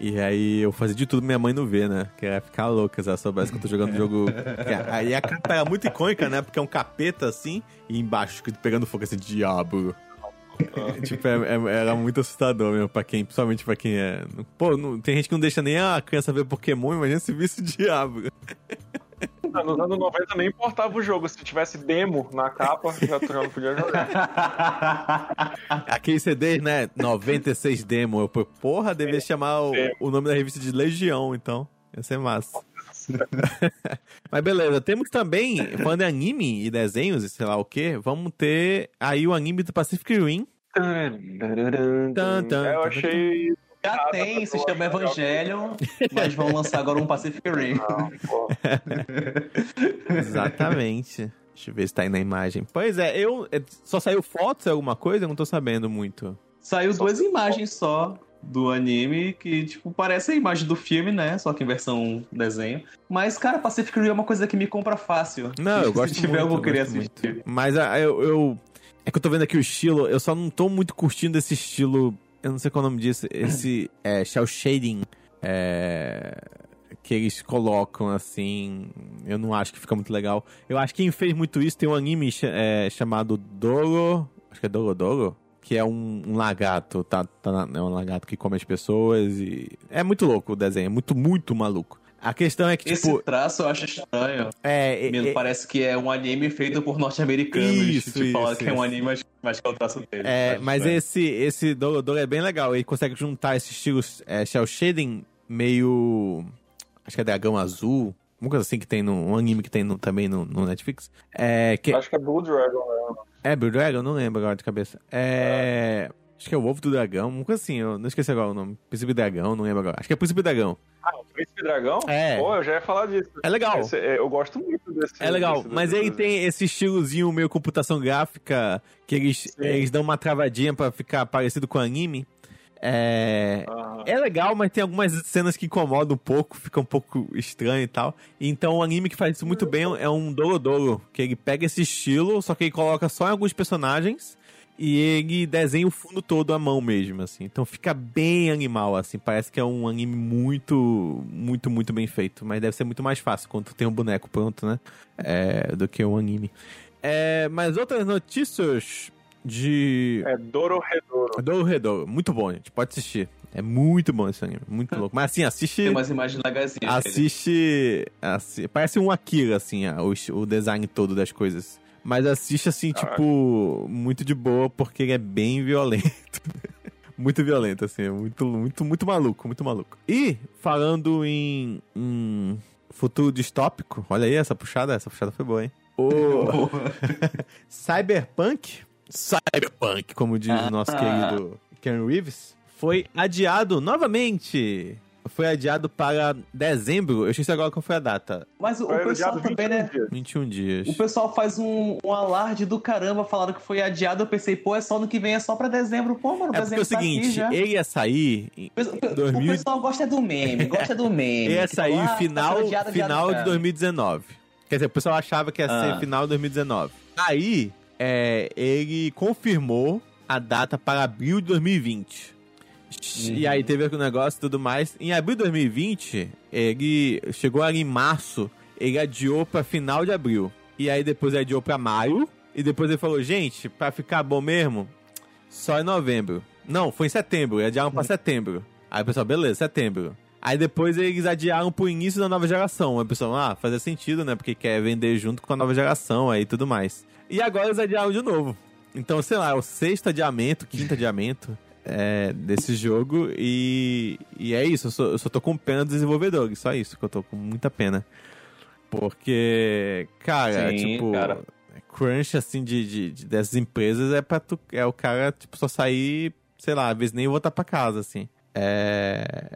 E aí eu fazia de tudo minha mãe não ver, né? Que ia ficar louca se ela soubesse que eu tô jogando jogo. aí a capa era muito icônica, né? Porque é um capeta assim, e embaixo pegando fogo assim, diabo. (laughs) tipo, é, é, era muito assustador mesmo, pra quem, principalmente pra quem é. Pô, não, tem gente que não deixa nem a criança ver Pokémon, imagina se visse o diabo. Nos anos 90 nem importava o jogo. Se tivesse demo na capa, já, já não podia jogar. Aquele CD, né? 96 demo. Eu, porra, devia chamar o, o nome da revista de Legião, então. Ia ser massa. (laughs) Mas beleza, temos também, falando em anime e desenhos e sei lá o que, vamos ter aí o anime do Pacific Rim. Eu achei já tem sistema Evangelho, mas vão lançar agora um Pacific Rim. Não, (laughs) Exatamente. Deixa eu ver se tá aí na imagem. Pois é, eu. É, só saiu fotos alguma coisa? Eu não tô sabendo muito. Saiu duas imagens só do anime que, tipo, parece a imagem do filme, né? Só que em versão desenho. Mas, cara, Pacific Rim é uma coisa que me compra fácil. Não, eu (laughs) gosto Se tiver, muito, eu vou querer assistir. Muito. Mas ah, eu, eu, É que eu tô vendo aqui o estilo, eu só não tô muito curtindo esse estilo eu não sei qual é o nome disso, (coughs) esse é, shell shading é, que eles colocam assim, eu não acho que fica muito legal. Eu acho que quem fez muito isso tem um anime é, chamado Doro, acho que é Doro Doro, que é um, um lagarto, tá, tá, é um lagarto que come as pessoas e é muito louco o desenho, é muito, muito maluco. A questão é que, Esse tipo. traço eu acho estranho. É, Mesmo, é, parece que é um anime feito por norte-americanos. Isso, tipo, isso, que é um anime, mas, mas que é o traço dele. É, mas estranho. esse, esse Dorodoro é bem legal. Ele consegue juntar esse estilo é, shell shading meio. Acho que é dragão azul. Uma coisa assim que tem no. Um anime que tem no- também no, no Netflix. É. Que, Acho que é Blue Dragon, né? é Blue Dragon? Não lembro agora de cabeça. É. Acho que é o ovo do dragão. Uma coisa assim, eu não esqueci agora o nome. Príncipe Dragão, não lembro agora. Acho que é Príncipe Dragão. Ah, o Príncipe Dragão? É. Pô, eu já ia falar disso. É legal. Esse- é, eu gosto muito desse. É legal, desse- mas desenho. tem esse estilozinho meio computação gráfica que eles, Sim. eles dão uma travadinha pra ficar parecido com anime. É, Aham. é legal, mas tem algumas cenas que incomodam um pouco, fica um pouco estranho e tal. Então o anime que faz isso muito bem é um Dorodoro, que ele pega esse estilo, só que ele coloca só em alguns personagens e ele desenha o fundo todo à mão mesmo, assim. Então fica bem animal, assim. Parece que é um anime muito, muito, muito bem feito. Mas deve ser muito mais fácil quando tu tem um boneco pronto, né? É, do que um anime. É, mas outras notícias de... É Dororedoro. Do Redor, muito bom, gente. Pode assistir. É muito bom esse anime, muito louco. Mas assim, assiste. Tem umas imagens legazinhas. dele. Assiste. assi- parece um Akira, assim, a- o, o design todo das coisas. Mas assiste, assim, Caraca. tipo, muito de boa, porque ele é bem violento. (laughs) muito violento, assim, é muito, muito, muito maluco, muito maluco. E, falando em, em futuro distópico, olha aí essa puxada, essa puxada foi boa, hein? O (laughs) Cyberpunk, Cyberpunk, como diz o nosso Ah. querido Ken Reeves, foi adiado novamente. Foi adiado para dezembro. Eu esqueci agora qual foi a data. Mas o, o pessoal também, 21 né? dias. 21 dias. O pessoal faz um, um alarde do caramba, falaram que foi adiado. Eu pensei, pô, é só no que vem, é só pra dezembro. Pô, mano, É porque é dezembro o tá seguinte, já. ele ia sair em O pe- o 2000 pessoal gosta do meme, gosta do (laughs) meme. ele ia Que sair ah, tá final, adiado, adiado, final de cara. 2019. Quer dizer, o pessoal achava que ia Ah. ser final de 2019. Aí, é, ele confirmou a data para abril de 2020. E Uhum. aí teve o negócio e tudo mais. Em abril de 2020, ele chegou ali em março, ele adiou pra final de abril. E aí depois ele adiou pra maio. E depois ele falou, gente, pra ficar bom mesmo, só em novembro. Não, foi em setembro, eles adiaram pra setembro. Aí o pessoal, beleza, setembro. Aí depois eles adiaram pro início da nova geração. Aí o pessoal, ah, fazia sentido, né? Porque quer vender junto com a nova geração aí e tudo mais. E agora eles adiaram de novo. Então, sei lá, é o sexto adiamento, quinto adiamento é, desse jogo. E, e é isso, eu só, eu só tô com pena dos desenvolvedores, só isso que eu tô com muita pena. Porque, cara, Sim, tipo, cara. crunch assim de, de- de- dessas empresas é pra tu, é o cara, tipo, só sair, sei lá, às vezes nem voltar pra casa, assim. É.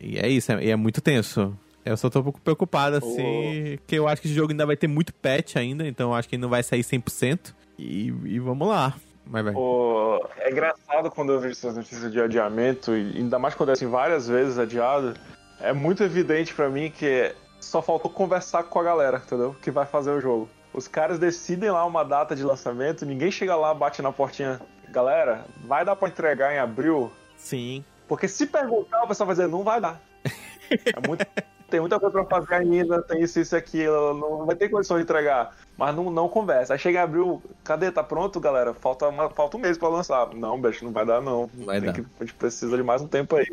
E é isso, é, e é muito tenso. Eu só tô um pouco preocupado, assim, que eu acho que esse jogo ainda vai ter muito patch ainda, então eu acho que ele não vai sair 100%. E, e vamos lá. Mas vai. Pô, é engraçado quando eu vejo essas notícias de adiamento, e ainda mais quando é assim várias vezes adiado. É muito evidente pra mim que só faltou conversar com a galera, entendeu? Que vai fazer o jogo. Os caras decidem lá uma data de lançamento, ninguém chega lá, bate na portinha. Galera, vai dar pra entregar em abril? Sim. Porque se perguntar, o pessoal vai dizer, não vai dar. (laughs) É muito- tem muita coisa pra fazer ainda, tem isso, isso e aquilo, não vai ter condição de entregar. Mas não, não conversa. Aí chega em abril, cadê? Tá pronto, galera? Falta, uma, falta um mês pra lançar. Não, bicho, não vai dar, não. Vai Tem dar. que- a gente precisa de mais um tempo aí.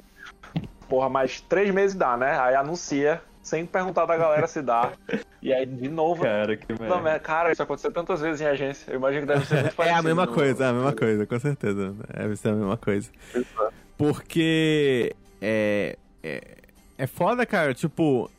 Porra, mais três meses dá, né? Aí anuncia, sem perguntar da galera se dá. E aí, de novo, Cara, que merda. cara, isso aconteceu tantas vezes em agência. Eu imagino que deve ser muito (laughs) É parecido. a mesma no- coisa, é a mesma coisa, com certeza. Deve ser a mesma coisa. Porque é, é, é foda, cara, tipo.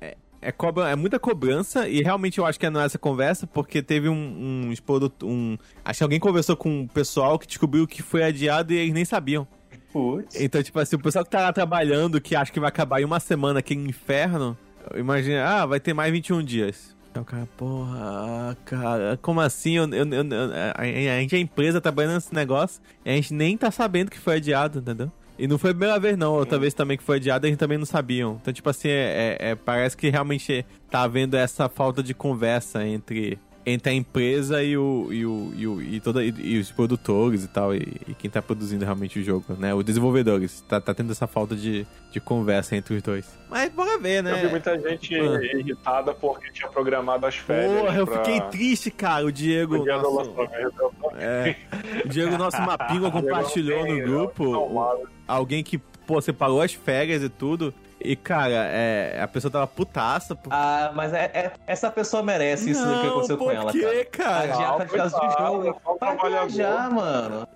É, é, cobra, é muita cobrança e realmente eu acho que é nessa conversa, porque teve um, um, expodo- um. Acho que alguém conversou com o pessoal que descobriu que foi adiado e eles nem sabiam. Putz. Então, tipo assim, o pessoal que tá lá trabalhando, que acha que vai acabar em uma semana aqui no inferno, imagina, ah, vai ter mais 21 dias. Então, cara, porra, cara, como assim? Eu- eu- eu- a, a gente é empresa trabalhando nesse negócio e a gente nem tá sabendo que foi adiado, entendeu? E não foi a primeira vez, não. Outra vez também que foi adiado, a gente também não sabiam. Então, tipo assim, é, é- é- parece que realmente tá havendo essa falta de conversa entre, entre a empresa e, o, e, o, e, o- e toda, e, e os produtores e tal, e, e quem tá produzindo realmente o jogo, né? Os desenvolvedores. Tá, tá tendo essa falta de, de conversa entre os dois. Mas bora ver, né? Eu vi muita gente Ah. irritada porque tinha programado as férias. Porra, eu pra- fiquei triste, cara. O Diego. pro dia do nosso-. É, o Diego, nosso (laughs) mapinga, compartilhou no Diego, grupo. o- alguém que, pô, separou as férias e tudo. E, cara, é, a pessoa tava putaça. Por... Ah, mas é, é, essa pessoa merece isso não, que aconteceu com ela, quê, cara? cara? Adianta por causa do jogo. Vai viajar, mano.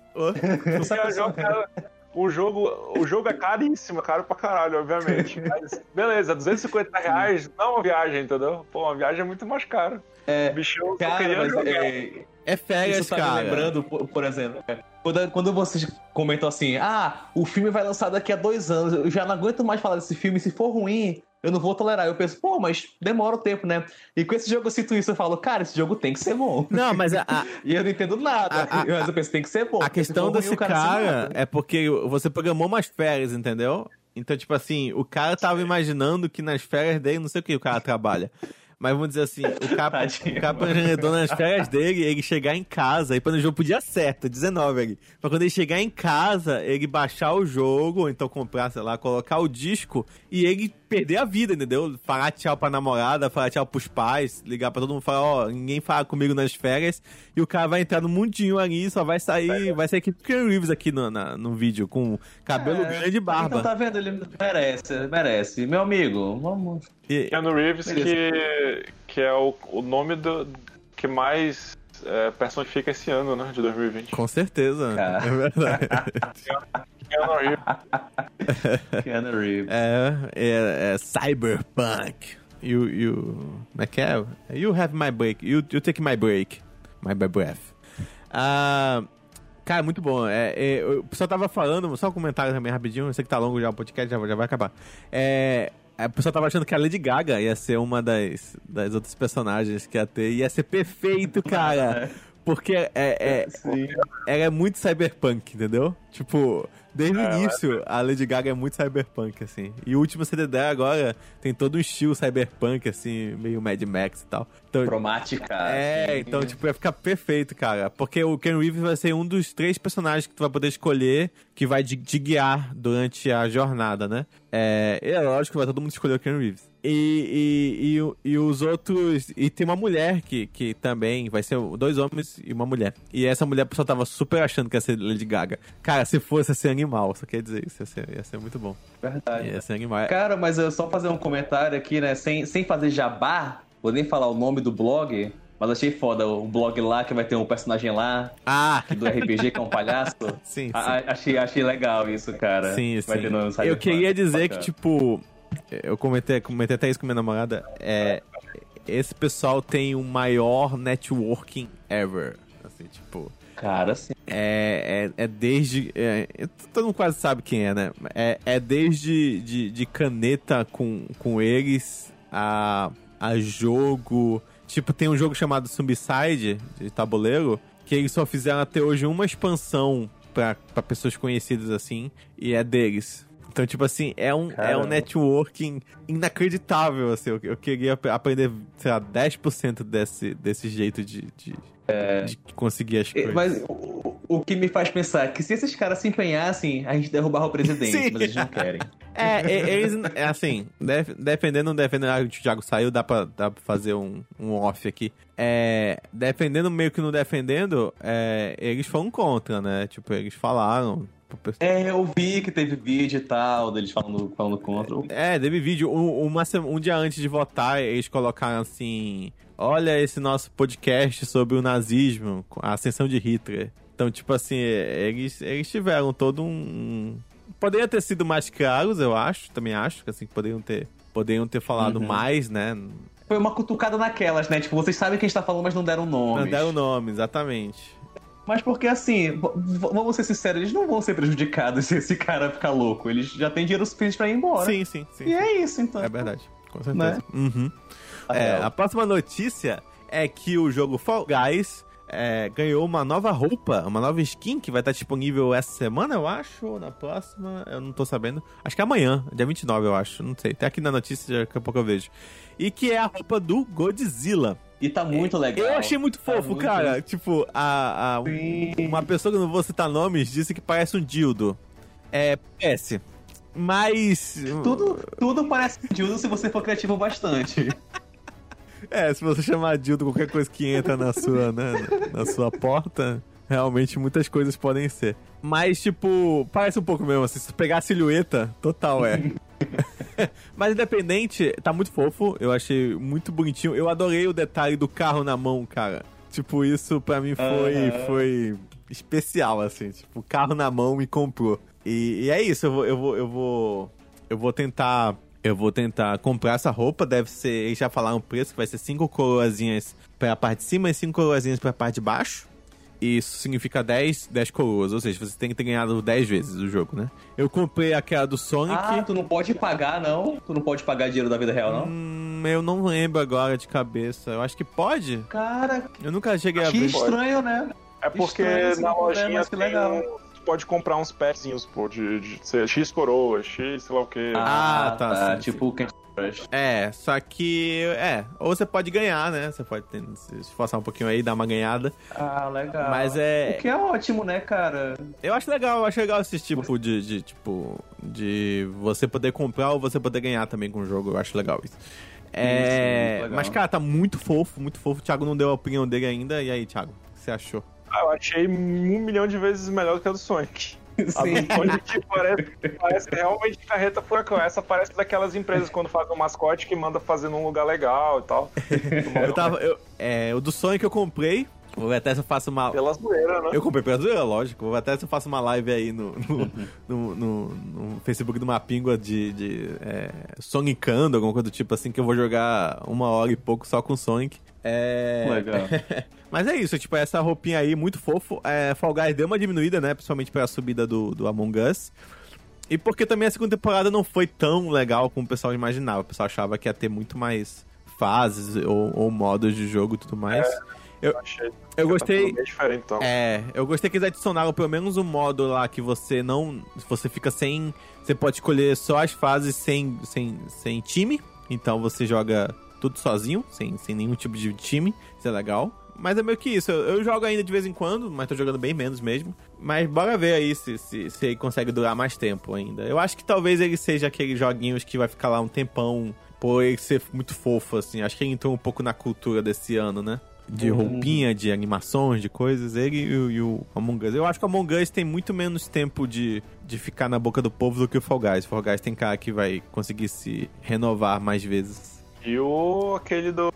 o jogo, o jogo é caríssimo, é caro pra caralho, obviamente. Mas, beleza, 250 reais não é uma viagem, entendeu? Pô, uma viagem é muito mais cara. É, Bicho, cara, mas é, é férias, Isso tá cara. Me lembrando, por, por exemplo, é, quando, quando vocês comentam assim, ah, o filme vai lançar daqui a dois anos, eu já não aguento mais falar desse filme, se for ruim, eu não vou tolerar. Eu penso, pô, mas demora o tempo, né? E com esse jogo eu sinto isso, eu falo, cara, esse jogo tem que ser bom. Não, mas a, a (laughs) e eu não entendo nada. A, a, (laughs) mas eu penso, tem que ser bom. A questão desse ruim, cara, cara é porque você programou umas férias, entendeu? Então, tipo assim, o cara tava imaginando que nas férias dele, não sei o que o cara trabalha. Mas vamos dizer assim, o capa, (laughs) o capa nas férias dele, ele chegar em casa e no jogo podia certo, 19 ali. Pra quando ele chegar em casa, ele baixar o jogo, ou então comprar, sei lá, colocar o disco e ele perder a vida, entendeu? Falar tchau pra namorada, falar tchau pros pais, ligar pra todo mundo, falar, ó, oh, ninguém fala comigo nas férias, e o cara vai entrar no mundinho ali, só vai sair, vai sair aqui Ken Reeves aqui no, na, no vídeo, com cabelo é, grande e barba. Então tá vendo, ele merece, merece. Meu amigo, vamos... E... Keanu Reeves, que, que é o, o nome do, que mais é, personifica esse ano, né, de 2020. Com certeza, Cara. é verdade. Keanu Reeves. (laughs) Keanu Reeves. É, é, é Cyberpunk. You, you, como é que é? You have my break. You, you take my break. My breath. Uh, cara, muito bom. É, é, o pessoal tava falando, só um comentário também rapidinho. Eu sei que tá longo já o podcast, já, já vai acabar. É, a pessoa tava achando que a Lady Gaga ia ser uma das, das outras personagens que ia ter. Ia ser perfeito, cara. (laughs) Porque é, é, é ela é muito cyberpunk, entendeu? Tipo, Desde o é, início, a Lady Gaga é muito cyberpunk, assim. E o último CD dela agora tem todo um estilo cyberpunk, assim, meio Mad Max e tal. Então, Cromática. É, assim. então, tipo, vai ficar perfeito, cara. Porque o Ken Reeves vai ser um dos três personagens que tu vai poder escolher que vai te guiar durante a jornada, né? É, é lógico que vai todo mundo escolher o Ken Reeves. E, e, e, e, os outros. E tem uma mulher que, que também vai ser dois homens e uma mulher. E essa mulher a pessoa tava super achando que ia ser Lady Gaga. Cara, se fosse ia ser animal, só quer dizer isso, ia ser, ia ser muito bom. Verdade. Ia ser animal. Cara, mas eu só fazer um comentário aqui, né? Sem, sem fazer jabá, vou nem falar o nome do blog. Mas achei foda o blog lá que vai ter um personagem lá. Ah! Do RPG que é um palhaço. (laughs) sim, sim. A, achei, achei legal isso, cara. Sim, vai sim. eu queria dizer que, tipo, eu comentei, comentei até isso com minha namorada, é, esse pessoal tem o maior networking ever. Assim, tipo. Cara, sim. É, é, é desde. É, todo mundo quase sabe quem é, né? É, é desde de, de caneta com, com eles a, a jogo. Tipo, tem um jogo chamado Zombicide, de tabuleiro, que eles só fizeram até hoje uma expansão para pessoas conhecidas assim, e é deles. Então, tipo assim, é um, é um networking inacreditável, assim. Eu, eu queria aprender, sei lá, 10% desse, desse jeito de, de, é... de conseguir as coisas. Mas o, o, que me faz pensar é que se esses caras se empenhassem, a gente derrubava o presidente, Sim. mas eles não querem. (laughs) É, eles, é assim, def, defendendo defendendo, ah, o Thiago saiu, dá pra, dá pra fazer um, um off aqui. É, defendendo meio que não defendendo, é, eles foram contra, né? Tipo, eles falaram, é, eu vi que teve vídeo e tal, deles falando, falando contra. É, teve vídeo. Um, uma, um dia antes de votar, eles colocaram assim: Olha esse nosso podcast sobre o nazismo, a ascensão de Hitler. Então, tipo assim, eles, eles tiveram todo um. Poderia ter sido mais claros, eu acho, também acho, que assim, poderiam ter, poderiam ter falado uhum. mais, né? Foi uma cutucada naquelas, né? Tipo, vocês sabem quem está falando, mas não deram nome. Não deram nome, exatamente. Mas porque assim, vamos ser sinceros, eles não vão ser prejudicados se esse cara ficar louco. Eles já têm dinheiro suficiente pra ir embora. Sim, sim, sim. E é isso, então. É verdade, com certeza. Né? Uhum. É, a próxima notícia é que o jogo Fall Guys é, ganhou uma nova roupa, uma nova skin que vai estar disponível essa semana, eu acho, ou na próxima, eu não tô sabendo. Acho que é amanhã, dia 29, eu acho, não sei. Tá aqui na notícia, daqui a pouco eu vejo. E que é a roupa do Godzilla. E tá muito legal. Eu achei muito tá fofo, muito... cara. Tipo, a, a uma pessoa que eu não vou citar nomes disse que parece um dildo. É, parece. Mas. Tudo, tudo parece um dildo se você for criativo bastante. (laughs) é, se você chamar dildo qualquer coisa que entra na sua, né, na sua porta, realmente muitas coisas podem ser. Mas, tipo, parece um pouco mesmo, assim, se pegar a silhueta, total é. (laughs) (laughs) Mas independente, tá muito fofo. Eu achei muito bonitinho. Eu adorei o detalhe do carro na mão, cara. Tipo, isso pra mim foi, uhum. foi especial, assim. Tipo, carro na mão me comprou. E, e é isso, eu vou, eu vou, eu vou. Eu vou tentar. Eu vou tentar comprar essa roupa. Deve ser. Eles já falaram o preço, que vai ser cinco coroazinhas pra parte de cima e cinco coroazinhas pra parte de baixo. Isso significa 10, 10 coroas, ou seja, você tem que ter ganhado 10 vezes o jogo, né? Eu comprei aquela do Sonic. Ah, tu não pode pagar, não? Tu não pode pagar dinheiro da vida real, não? Hum, eu não lembro agora de cabeça. Eu acho que pode. Cara, eu nunca cheguei a ver. Que estranho, né? É porque estranho, na lojinha tem legal. Um pode comprar uns pezinhos, pô, de, de, de X coroa, X, sei lá o quê. Ah, ah tá. tá sim, tipo Candy É, só que. É, ou você pode ganhar, né? Você pode ter, se esforçar um pouquinho aí, dar uma ganhada. Ah, legal. Mas é. O que é ótimo, né, cara? Eu acho legal, eu acho legal esse tipo de, de tipo. De você poder comprar ou você poder ganhar também com o jogo. Eu acho legal isso. É. Isso, mas, cara, tá muito fofo, muito fofo. O Thiago não deu a opinião dele ainda. E aí, Thiago, o que você achou? Ah, eu achei um milhão de vezes melhor do que a do Sonic. A do Sonic parece, parece realmente carreta furacão. Essa parece daquelas empresas quando fazem um mascote que manda fazer num lugar legal e tal. (laughs) eu tava. Eu, é, o do Sonic eu comprei. Vou ver até se eu faço uma. Pela zoeira, né? Eu comprei pela zoeira, lógico. Vou ver até se eu faço uma live aí no, no, (laughs) no, no, no Facebook do Mapingua de, de é, Sonicando, alguma coisa do tipo assim, que eu vou jogar uma hora e pouco só com Sonic. É. Legal. (laughs) Mas é isso, tipo, essa roupinha aí, muito fofo. É, Fall Guys deu uma diminuída, né? Principalmente pela subida do, do Among Us. E porque também a segunda temporada não foi tão legal como o pessoal imaginava. O pessoal achava que ia ter muito mais fases ou, ou modos de jogo e tudo mais. É, eu, eu, eu gostei. Então. É, eu gostei que eles adicionaram pelo menos um modo lá que você não. Você fica sem. Você pode escolher só as fases sem, sem, sem time. Então você joga tudo sozinho, sem, sem nenhum tipo de time. Isso é legal. Mas é meio que isso. Eu, eu, jogo ainda de vez em quando, mas tô jogando bem menos mesmo. Mas bora ver aí se, se, se ele consegue durar mais tempo ainda. Eu acho que talvez ele seja aqueles joguinhos que vai ficar lá um tempão por ele ser muito fofo, assim. Acho que ele entrou um pouco na cultura desse ano, né? De uhum. roupinha, de animações, de coisas. Ele e o, e o Among Us. Eu acho que o Among Us tem muito menos tempo de, de ficar na boca do povo do que o Fall Guys. O Fall Guys tem cara que vai conseguir se renovar mais vezes. E o aquele do,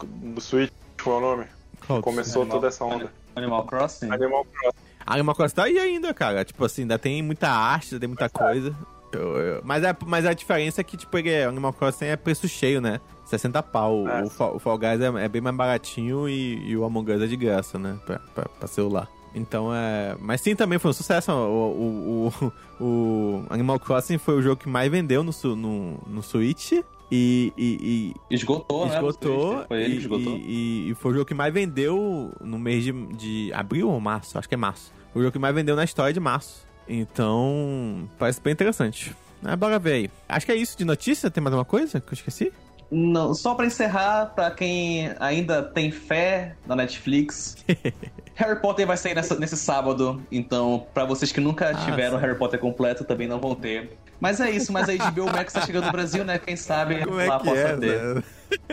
do Switch qual é o nome? Qual Começou Animal, toda essa onda. Animal Crossing? Animal Crossing. Animal Crossing tá aí ainda, cara. Tipo assim, ainda tem muita arte, ainda tem muita mas coisa. Eu, eu, mas, é, mas a diferença é que, tipo, ele, é, Animal Crossing é preço cheio, né? 60 pau. É. O, o, Fall Guys é, é, bem mais baratinho e, e, o Among Us é de graça, né? Pra, pra, pra, celular. Então é. Mas sim, também foi um sucesso. O, o, o, (laughs) o Animal Crossing foi o jogo que mais vendeu no, no, no Switch. E, e, e esgotou, né? Esgotou. Foi ele que esgotou. E, e, foi o jogo que mais vendeu no mês de, de abril ou março? Acho que é março. Foi o jogo que mais vendeu na história de março. Então, parece bem interessante. Mas bora ver aí. Acho que é isso de notícia. Tem mais alguma coisa que eu esqueci? Não, só para encerrar, para quem ainda tem fé na Netflix, (laughs) Harry Potter vai sair nessa, nesse sábado, então para vocês que nunca ah, tiveram sim. Harry Potter completo também não vão ter. Mas é isso, mas a HBO Max tá chegando no Brasil, né? Quem sabe Como é lá é possa é, ter. Né?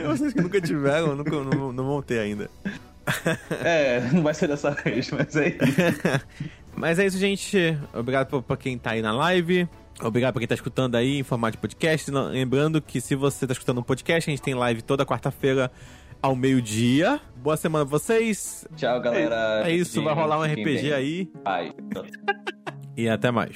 Vocês que nunca tiveram, nunca, não, não vão ter ainda. É, não vai ser dessa vez, mas é isso. mas é isso, gente. Obrigado pra quem tá aí na live. Obrigado pra quem tá escutando aí em formato de podcast. Lembrando que se você tá escutando um podcast, a gente tem live toda quarta-feira ao meio-dia. Boa semana pra vocês. Tchau, galera. É isso, vai rolar um RPG aí. E até mais.